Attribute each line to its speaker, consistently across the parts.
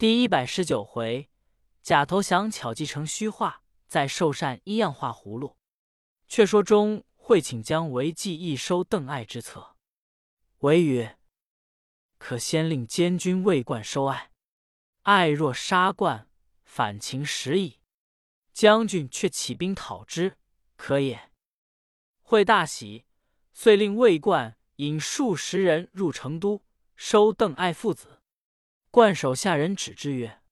Speaker 1: 第一百十九回，假投降巧计成虚化，再受善一样画葫芦。却说中会请将为计议收邓艾之策，为曰：“可先令监军魏冠收艾，艾若杀冠，反情时矣。将军却起兵讨之，可也？”会大喜，遂令魏冠引数十人入成都，收邓艾父子。冠手下人指之曰：“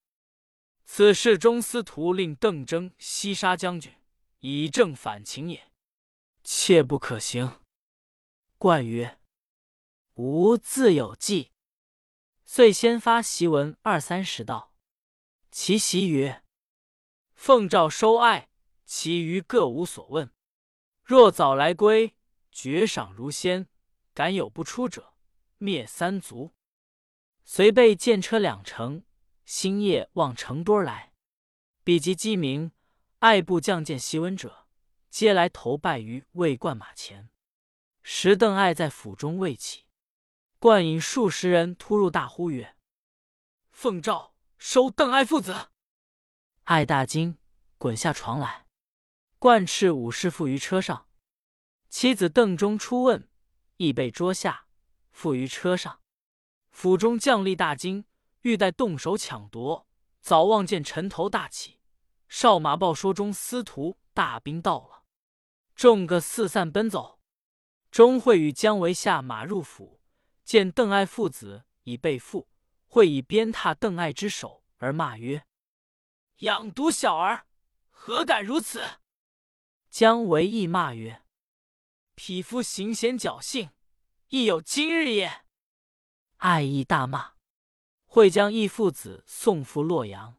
Speaker 1: 此事中司徒令邓征西杀将军，以正反情也，切不可行。”冠曰：“吾自有计。”遂先发檄文二三十道。其檄曰：“奉诏收爱，其余各无所问。若早来归，爵赏如先；敢有不出者，灭三族。”随备见车两乘，星夜望成多来。比及鸡鸣，爱部将见檄文者，皆来投拜于魏冠马前。时邓艾在府中未起，冠引数十人突入，大呼曰：“奉诏收邓艾父子！”艾大惊，滚下床来。冠斥武士缚于车上，妻子邓中出问，亦被捉下，缚于车上。府中将吏大惊，欲待动手抢夺，早望见尘头大起，哨马报说中司徒大兵到了，众个四散奔走。钟会与姜维下马入府，见邓艾父子已被缚，会以鞭挞邓艾之手，而骂曰：“养毒小儿，何敢如此！”姜维亦骂曰：“匹夫行险侥幸，亦有今日也。”爱意大骂，会将义父子送赴洛阳。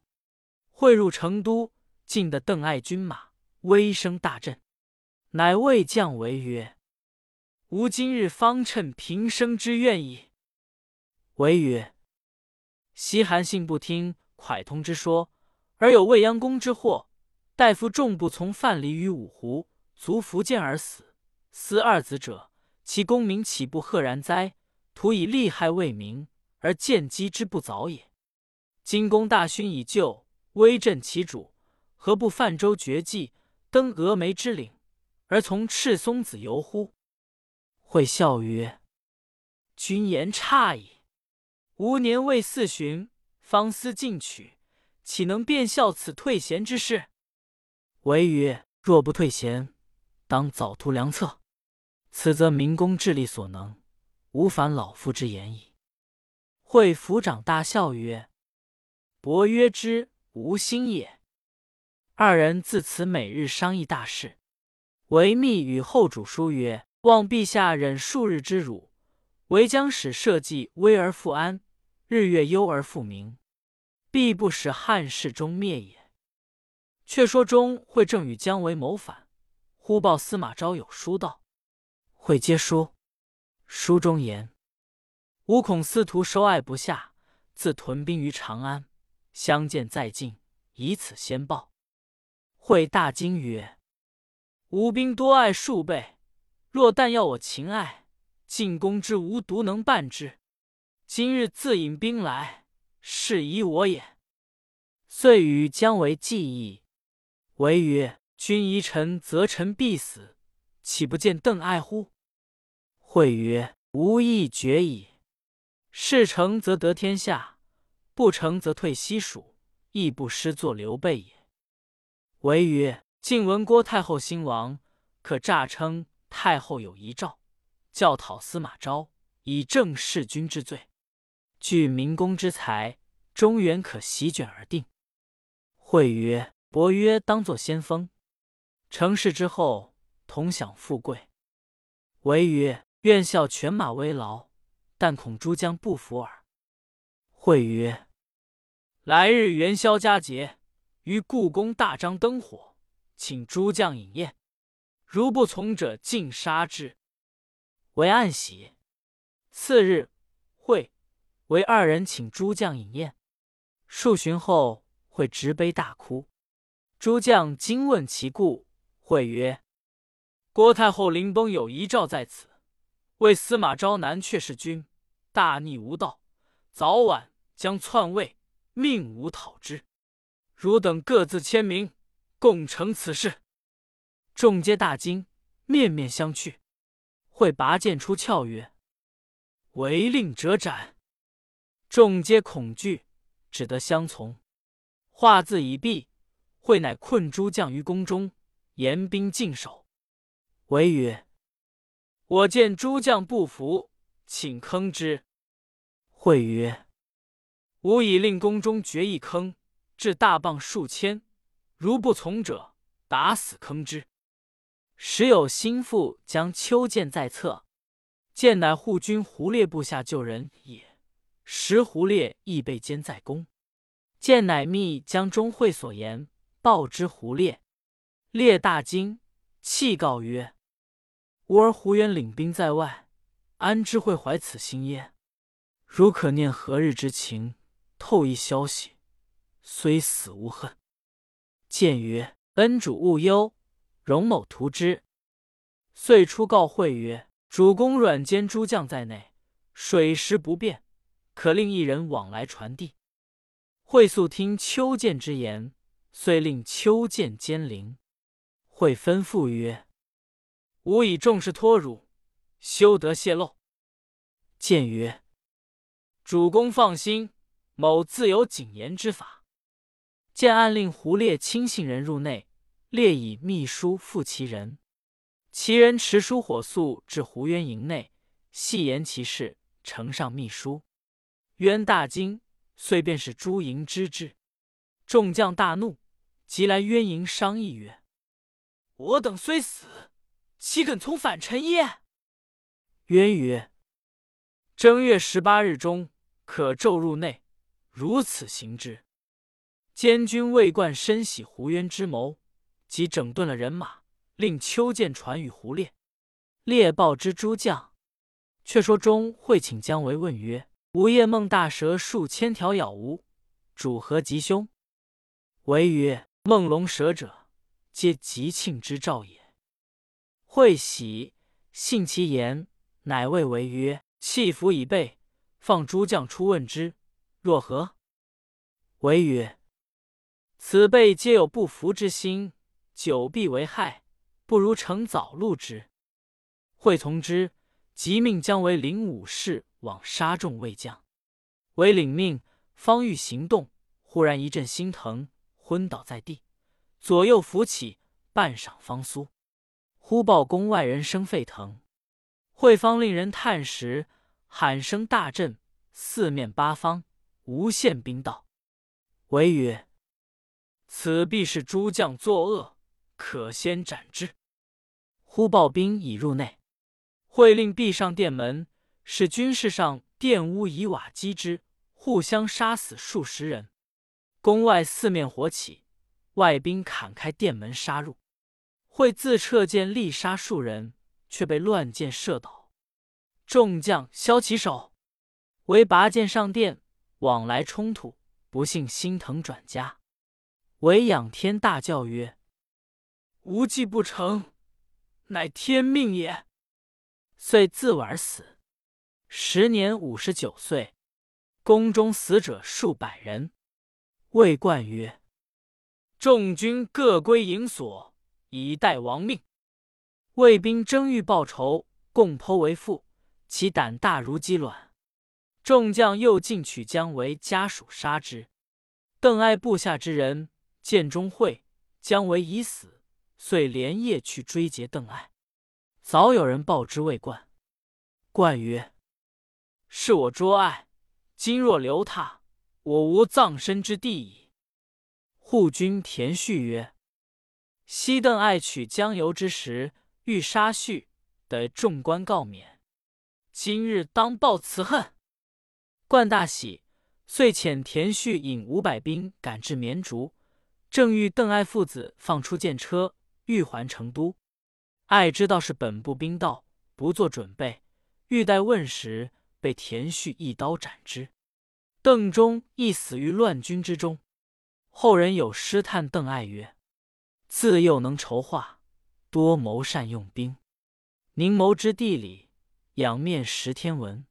Speaker 1: 会入成都，进得邓艾军马，威声大振。乃谓将维曰：“吾今日方趁平生之愿矣。”维曰：“西韩信不听蒯通之说，而有未央宫之祸，大夫众不从范蠡于五湖，卒伏剑而死，思二子者，其功名岂不赫然哉？”徒以利害为名，而见机之不早也。今公大勋已就，威震其主，何不泛舟绝迹，登峨眉之岭，而从赤松子游乎？会笑曰：“君言差矣。吾年未四旬，方思进取，岂能便效此退贤之事？”唯曰：“若不退贤，当早图良策。此则明公智力所能。”无反老夫之言矣。会府长大笑曰：“伯曰之，无心也。”二人自此每日商议大事。维密与后主书曰：“望陛下忍数日之辱，唯将使社稷危而复安，日月忧而复明，必不使汉室终灭也。”却说中会正与姜维谋反，忽报司马昭有书到，会接书。书中言：“吾恐司徒收爱不下，自屯兵于长安，相见在近，以此先报。”会大惊曰：“吾兵多爱数倍，若但要我擒爱，进攻之无独能办之。今日自引兵来，是疑我也。”遂与姜维计议。维曰：“君疑臣，则臣必死，岂不见邓艾乎？”会曰：“吾意决矣。事成则得天下，不成则退西蜀，亦不失作刘备也。”唯曰：“晋闻郭太后兴亡，可诈称太后有遗诏，教讨司马昭，以正弑君之罪。据明公之才，中原可席卷而定。”会曰：“伯约当作先锋，成事之后，同享富贵。”唯曰。愿效犬马微劳，但恐诸将不服耳。会曰：“来日元宵佳节，于故宫大张灯火，请诸将饮宴。如不从者，尽杀之。”为暗喜。次日，会为二人请诸将饮宴。数旬后，会执杯大哭。诸将惊问其故，会曰：“郭太后临崩有遗诏在此。”为司马昭南阙弑君，大逆无道，早晚将篡位，命无讨之。汝等各自签名，共成此事。”众皆大惊，面面相觑。会拔剑出鞘曰：“违令者斩！”众皆恐惧，只得相从。话字已毕，会乃困诸将于宫中，严兵禁守。唯曰：“我见诸将不服，请坑之。”会曰：“吾已令宫中掘一坑，置大棒数千，如不从者，打死坑之。”时有心腹将秋剑在侧，剑乃护军胡烈部下救人也。时胡烈亦被监在宫，剑乃密将钟会所言报之胡烈。烈大惊，泣告曰：“吾儿胡元领兵在外，安知会怀此心耶？如可念何日之情，透一消息，虽死无恨。”剑曰：“恩主勿忧。”荣某图之，遂出告会曰：“主公软监诸将在内，水时不便，可令一人往来传递。”会素听秋剑之言，遂令秋剑监灵。会吩咐曰：“吾以重事托汝，休得泄露。”见曰：“主公放心，某自有谨言之法。”见暗令胡烈亲信人入内。列以秘书付其人，其人持书火速至胡渊营内，细言其事，呈上秘书。渊大惊，遂便是朱营知之。众将大怒，即来渊营商议曰：“我等虽死，岂肯从反臣耶？”渊曰：“正月十八日中，可骤入内，如此行之。”监军魏冠深喜胡渊之谋。即整顿了人马，令秋剑传与胡烈。烈报之诸将。却说中会请姜维问曰：“吾夜梦大蛇数千条咬吾，主何吉凶？”维曰：“梦龙蛇者，皆吉庆之兆也。”会喜，信其言，乃谓维曰：“弃服已备，放诸将出问之，若何？”维曰：“此辈皆有不服之心。”久必为害，不如乘早戮之。会从之，即命将为领武士往杀众魏将。为领命，方欲行动，忽然一阵心疼，昏倒在地，左右扶起，半晌方苏。忽报宫外人声沸腾，会方令人探时，喊声大震，四面八方无限兵道。为曰：“此必是诸将作恶。”可先斩之。忽报兵已入内，会令闭上殿门，使军士上殿屋以瓦击之，互相杀死数十人。宫外四面火起，外兵砍开殿门杀入。会自撤剑力杀数人，却被乱箭射倒。众将削其手，为拔剑上殿，往来冲突，不幸心疼转家。唯仰天大叫曰。无计不成，乃天命也。遂自刎而死，时年五十九岁。宫中死者数百人。魏冠曰：“众军各归营所，以待亡命。”魏兵争欲报仇，共剖为腹，其胆大如鸡卵。众将又进取姜维家属杀之。邓艾部下之人见钟会，姜维已死。遂连夜去追截邓艾，早有人报之魏冠。冠曰：“是我捉艾，今若留他，我无葬身之地矣。”护军田旭曰：“昔邓艾取江油之时，欲杀旭，得众官告免。今日当报此恨。”冠大喜，遂遣田旭引五百兵赶至绵竹，正欲邓艾父子放出剑车。欲还成都，艾知道是本部兵到，不做准备，欲待问时，被田旭一刀斩之。邓忠亦死于乱军之中。后人有诗叹邓艾曰：“自幼能筹划，多谋善用兵。凝谋之地理，仰面识天文。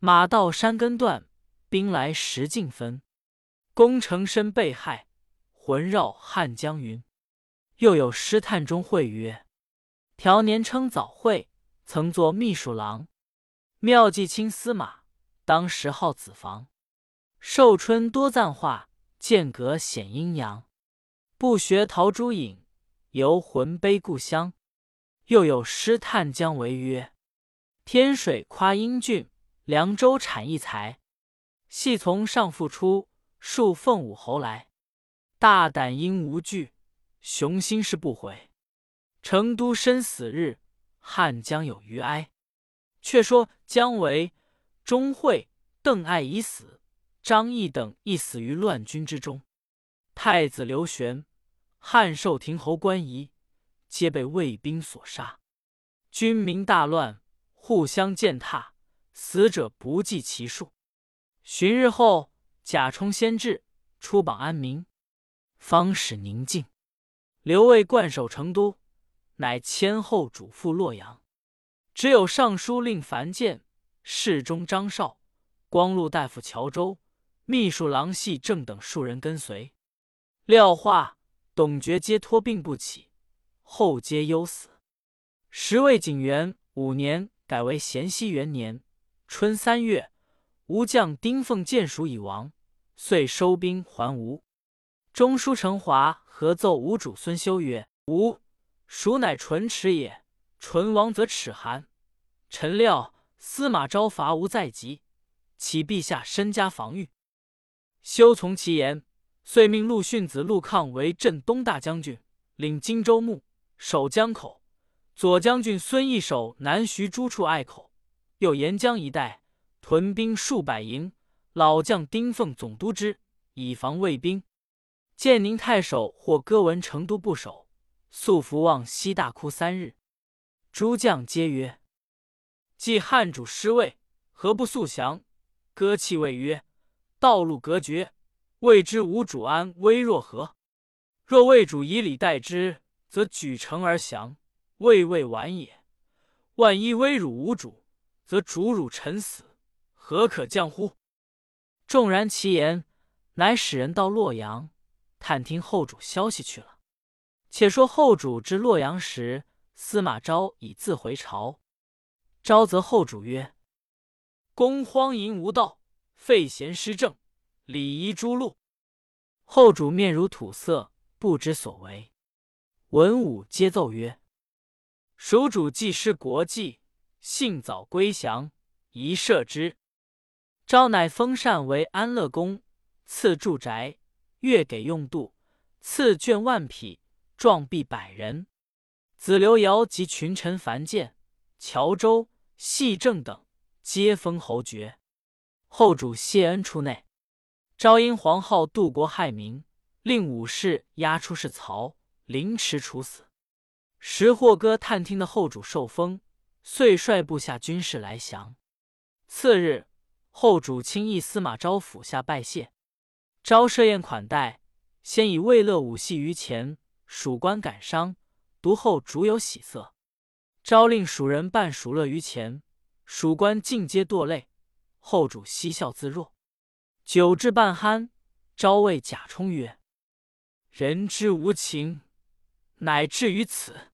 Speaker 1: 马到山根断，兵来石径分。功成身被害，魂绕汉江云。”又有诗叹中会曰：“条年称早会，曾作秘书郎。妙计卿司马，当时号子房。寿春多赞话，间隔显阴阳。不学陶朱隐，游魂悲故乡。”又有诗叹姜维曰：“天水夸英俊，凉州产异才。系从上父出，数奉武侯来。大胆应无惧。”雄心是不悔，成都生死日，汉江有余哀。却说姜维、钟会、邓艾已死，张翼等亦死于乱军之中。太子刘玄、汉寿亭侯关仪，皆被魏兵所杀。军民大乱，互相践踏，死者不计其数。旬日后，贾充先至，出榜安民，方始宁静。刘卫冠守成都，乃迁后主赴洛阳。只有尚书令樊建、侍中张绍、光禄大夫乔州、秘书郎系正等数人跟随。廖化、董厥皆托病不起，后皆忧死。时魏景元五年，改为咸熙元年春三月，吴将丁奉见蜀已亡，遂收兵还吴。中书丞华合奏吴主孙修曰：“吴蜀乃唇齿也，唇亡则齿寒。臣料司马昭伐吴在即，启陛下身家防御。”修从其言，遂命陆逊子陆抗为镇东大将军，领荆州牧，守江口；左将军孙义守南徐诸处隘口，又沿江一带屯兵数百营，老将丁奉总督之，以防魏兵。建宁太守或歌闻成都不守，素服望西大哭三日。诸将皆曰：“既汉主失位，何不速降？”歌泣谓曰：“道路隔绝，未知吴主安危若何？若魏主以礼待之，则举城而降，未未晚也。万一威辱吴主，则主辱臣死，何可降乎？”纵然其言，乃使人到洛阳。探听后主消息去了。且说后主至洛阳时，司马昭已自回朝。昭则后主曰：“公荒淫无道，废贤失政，礼仪诸路。”后主面如土色，不知所为。文武皆奏曰：“蜀主既失国计，幸早归降，宜赦之。”昭乃封禅为安乐公，赐住宅。月给用度，赐卷万匹，壮币百人。子刘尧及群臣樊建、乔州、细正等，皆封侯爵。后主谢恩出内。昭因皇后渡国害民，令武士押出是曹，凌迟处死。石霍哥探听的后主受封，遂率部下军士来降。次日，后主亲诣司马昭府下拜谢。昭设宴款待，先以魏乐武戏于前，蜀官感伤，独后主有喜色。昭令蜀人扮蜀乐于前，蜀官尽皆堕泪。后主嬉笑自若。酒至半酣，昭谓贾充曰：“人之无情，乃至于此。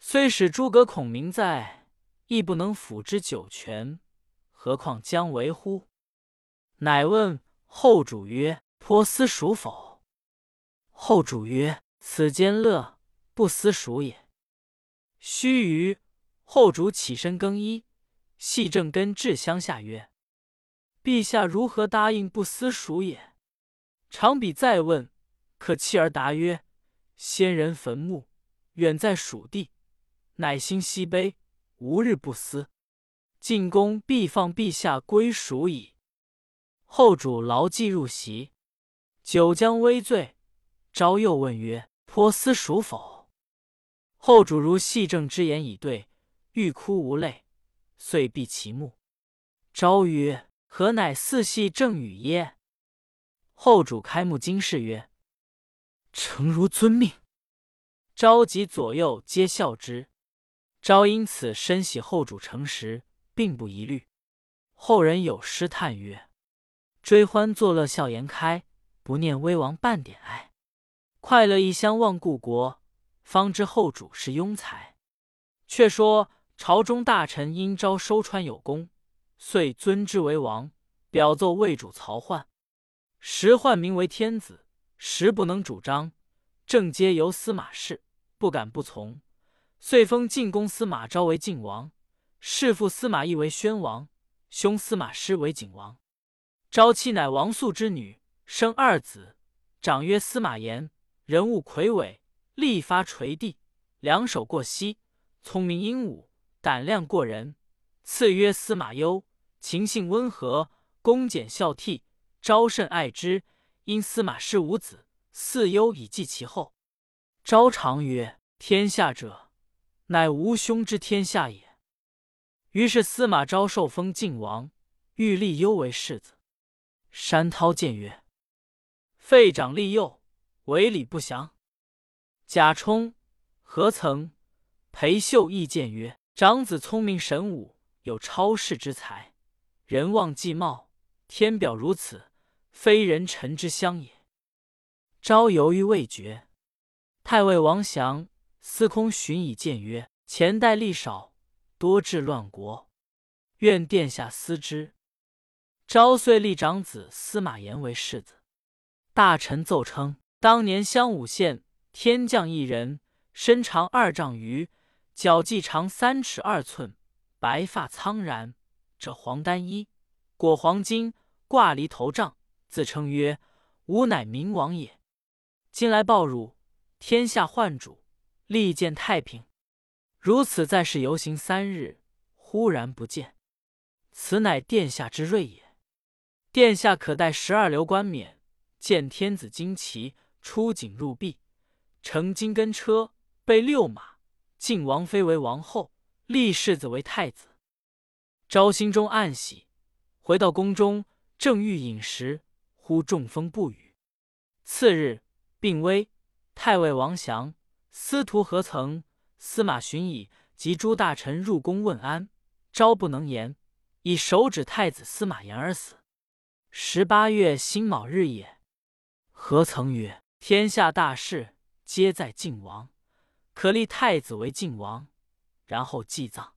Speaker 1: 虽使诸葛孔明在，亦不能辅之九泉，何况姜维乎？”乃问后主曰。颇思蜀否？后主曰：“此间乐，不思蜀也。”须臾，后主起身更衣，系正根至乡下曰：“陛下如何答应不思蜀也？”长比再问，可泣而答曰：“先人坟墓远在蜀地，乃心西悲，无日不思。进宫必放陛下归蜀矣。”后主牢记入席。酒将微醉，昭又问曰：“颇思蜀否？”后主如细正之言以对，欲哭无泪，遂闭其目。昭曰：“何乃四系正语耶？”后主开目惊视曰：“诚如遵命。”昭及左右皆笑之。昭因此深喜后主诚实，并不疑虑。后人有诗叹曰：“追欢作乐笑颜开。”不念危亡半点哀。快乐一乡忘故国，方知后主是庸才。却说朝中大臣因昭收川有功，遂尊之为王，表奏魏主曹奂。时奂名为天子，实不能主张，正皆由司马氏，不敢不从，遂封晋公司马昭为晋王，弑父司马懿为宣王，兄司马师为景王。昭妻乃王肃之女，生二子，长曰司马炎，人物魁伟，力发垂地，两手过膝，聪明英武，胆量过人。次曰司马攸，情性温和，恭俭孝悌。昭甚爱之，因司马师无子，嗣忧以继其后。昭常曰：“天下者，乃吾兄之天下也。”于是司马昭受封晋王，欲立攸为世子。山涛谏曰：“废长立幼，为礼不祥。”贾充、何曾、裴秀亦谏曰：“长子聪明神武，有超世之才，人望既茂，天表如此。”非人臣之相也。昭犹豫未决。太尉王祥、司空荀以谏曰：“前代力少，多致乱国，愿殿下思之。”昭遂立长子司马炎为世子。大臣奏称，当年襄武县天降一人，身长二丈余，脚髻长三尺二寸，白发苍然，着黄丹衣，裹黄巾，挂离头杖。自称曰：“吾乃明王也。”今来报汝，天下患主，利见太平。如此在世游行三日，忽然不见，此乃殿下之瑞也。殿下可带十二流冠冕，见天子旌旗，出警入壁，乘金根车，备六马，晋王妃为王后，立世子为太子。昭心中暗喜，回到宫中，正欲饮食。忽中风不语。次日，病危。太尉王祥、司徒何曾、司马荀以及诸大臣入宫问安，昭不能言，以手指太子司马炎而死。十八月辛卯日也。何曾曰：“天下大事皆在晋王，可立太子为晋王，然后祭葬。”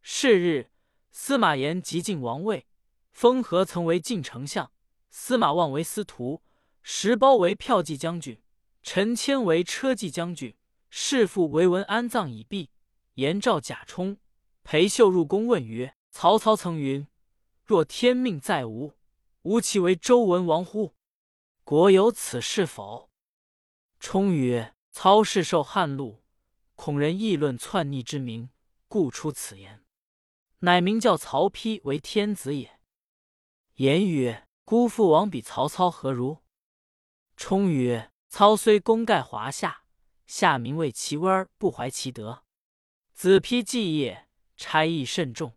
Speaker 1: 是日，司马炎即晋王位，封何曾为晋丞相。司马望为司徒，石苞为骠骑将军，陈谦为车骑将军。弑父为文安葬已毕，言召贾充、裴秀入宫问曰：“曹操曾云：‘若天命在吾，吾岂为周文王乎？国有此事否？’”充曰：“操氏受汉禄，恐人议论篡逆之名，故出此言。乃名叫曹丕为天子也。”言曰。姑父王比曹操何如？充曰：“操虽功盖华夏，下民为其威而不怀其德。子丕继业，差役甚重，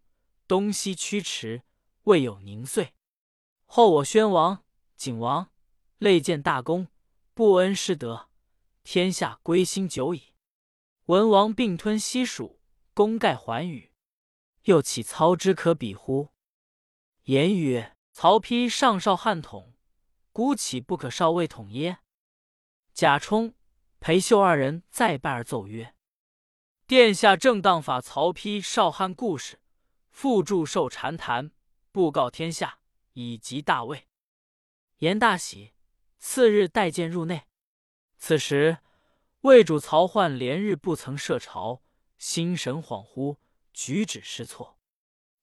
Speaker 1: 东西驱驰，未有宁遂。后我宣王、景王累建大功，不恩失德，天下归心久矣。文王并吞西蜀，功盖寰宇，又岂操之可比乎？”言曰。曹丕上少汉统，孤岂不可少魏统耶？贾充、裴秀二人再拜而奏曰：“殿下正当法曹丕少汉故事，复祝寿禅谈，布告天下，以及大魏。”言大喜，次日带剑入内。此时魏主曹奂连日不曾设朝，心神恍惚，举止失措。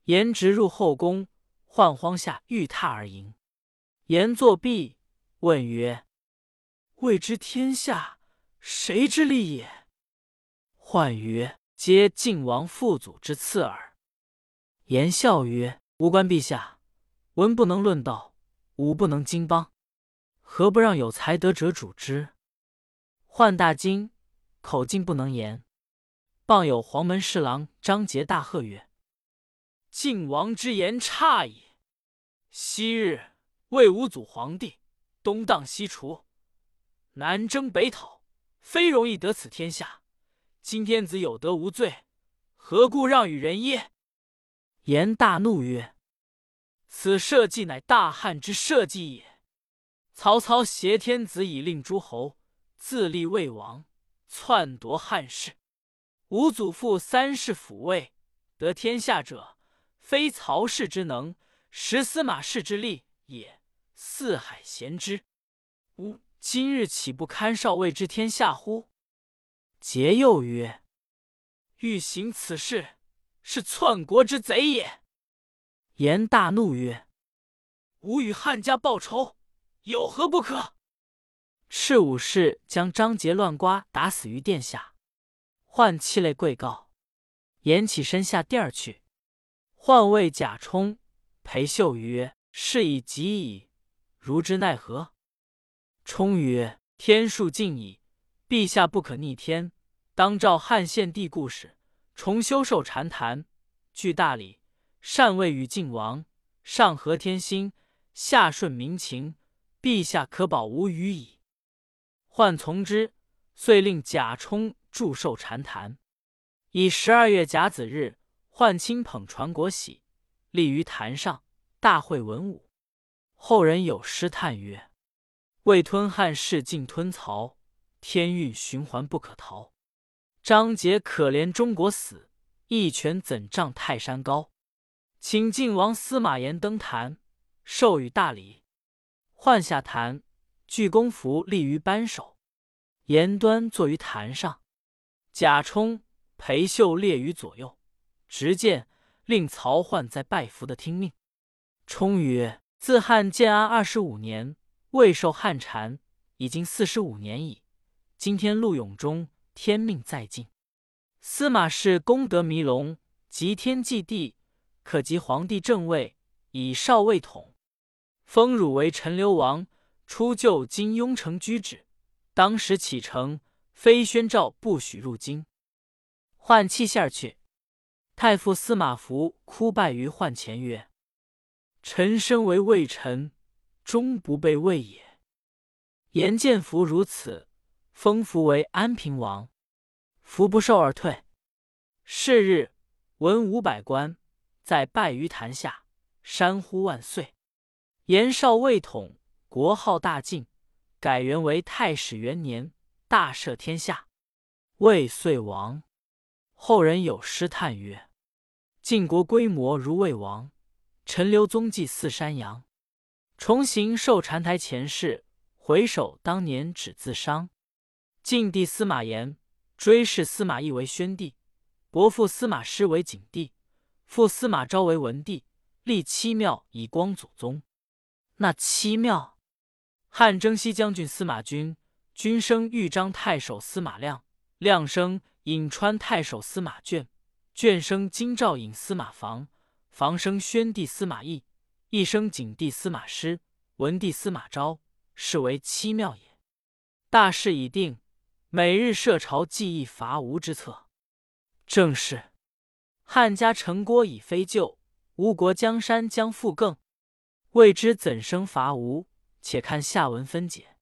Speaker 1: 言直入后宫。浣荒下欲踏而迎，言作毕，问曰：“未知天下谁之利也？”浣曰：“皆晋王父祖之赐耳。”言笑曰：“吾观陛下，文不能论道，武不能经邦，何不让有才德者主之？”浣大惊，口径不能言。傍有黄门侍郎张杰大喝曰：“晋王之言差矣！”昔日魏武祖皇帝东荡西除，南征北讨，非容易得此天下。今天子有德无罪，何故让与人耶？言大怒曰：“此社稷乃大汉之社稷也！曹操挟天子以令诸侯，自立魏王，篡夺汉室。吾祖父三世抚位，得天下者，非曹氏之能，实司马氏之力也。四海咸之，吾今日岂不堪少尉之天下乎？”桀又曰：“欲行此事，是篡国之贼也。”颜大怒曰：“吾与汉家报仇，有何不可？”赤武士将张杰乱瓜打死于殿下。涣泣泪跪告，颜起身下殿而去。涣谓贾充、裴秀曰：“事已极矣，如之奈何？”充曰：“天数尽矣，陛下不可逆天，当照汉献帝故事，重修寿禅坛，具大礼。”禅位与晋王，上合天心，下顺民情，陛下可保无虞矣。涣从之，遂令贾充祝寿禅坛。以十二月甲子日，涣亲捧传国玺，立于坛上，大会文武。后人有诗叹曰：“未吞汉室尽吞曹，天运循环不可逃。张杰可怜中国死，一拳怎丈泰山高？”请晋王司马炎登坛，授予大礼。换下坛，具公服立于班首。严端坐于坛上，贾充、裴秀列于左右，执剑令曹奂在拜服的听命。充曰：“自汉建安二十五年，未受汉禅，已经四十五年矣。今天陆永中天命在晋，司马氏功德弥隆，极天祭地。”可及皇帝正位，以少尉统，封汝为陈留王，出就今雍城居止。当时启程，非宣诏不许入京。涣泣下去。太傅司马孚哭拜于宦前曰：“臣身为魏臣，终不被魏也。言见福如此，封服为安平王，福不受而退。是日，文武百官。”在拜于坛下，山呼万岁。延少未统，国号大晋，改元为太始元年，大赦天下，魏遂亡。后人有诗叹曰：“晋国规模如魏王，陈留踪迹似山阳。重行受禅台前事，回首当年只自伤。”晋帝司马炎追谥司马懿为宣帝，伯父司马师为景帝。父司马昭为文帝，立七庙以光祖宗。那七庙，汉征西将军司马君，君生豫章太守司马亮，亮生颍川太守司马眷，眷生京兆尹司马防，防生宣帝司马懿，懿生景帝司马师，文帝司马昭，是为七庙也。大事已定，每日设朝祭义伐吴之策。正是。汉家城郭已非旧，吴国江山将复更。未知怎生伐吴？且看下文分解。